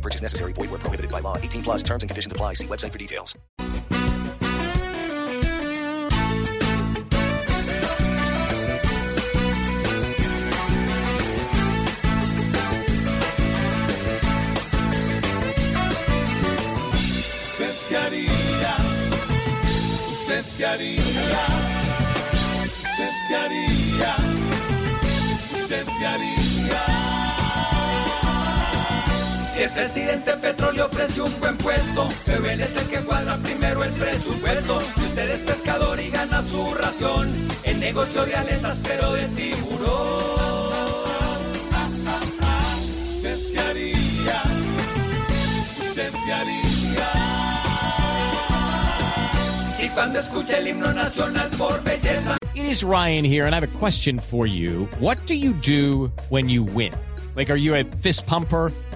Purchase necessary. Void where prohibited by law. 18 plus terms and conditions apply. See website for details. ¿Usted qué haría? ¿Usted qué haría? ¿Usted qué haría? ¿Usted qué haría? El presidente Petróleo ofrece un buen puesto, pero él es el que cuadra primero el presupuesto. Si usted es pescador y gana su ración, el negocio de aletas pero de tiburón. ¿Usted qué haría? ¿Usted qué haría? Si cuando escucha el himno nacional por belleza, It is Ryan here, and I have a question for you. What do you do when you win? Like, are you a fist pumper?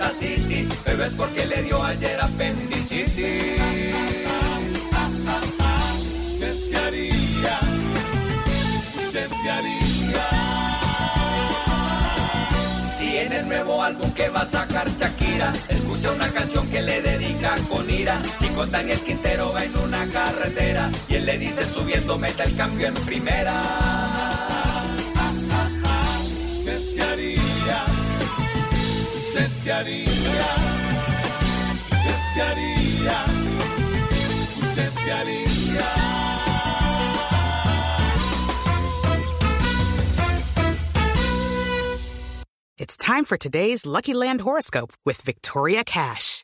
City, pero es porque le dio ayer apendicitis. ¿Usted qué haría? ¿Usted qué haría? Si en el nuevo álbum que va a sacar Shakira, escucha una canción que le dedica con ira. Si con Daniel Quintero va en una carretera y él le dice subiendo meta el cambio en primera. ¿Usted qué haría? ¿Usted qué haría? ¿Usted qué haría? ¿Usted qué haría? It's time for today's Lucky Land horoscope with Victoria Cash.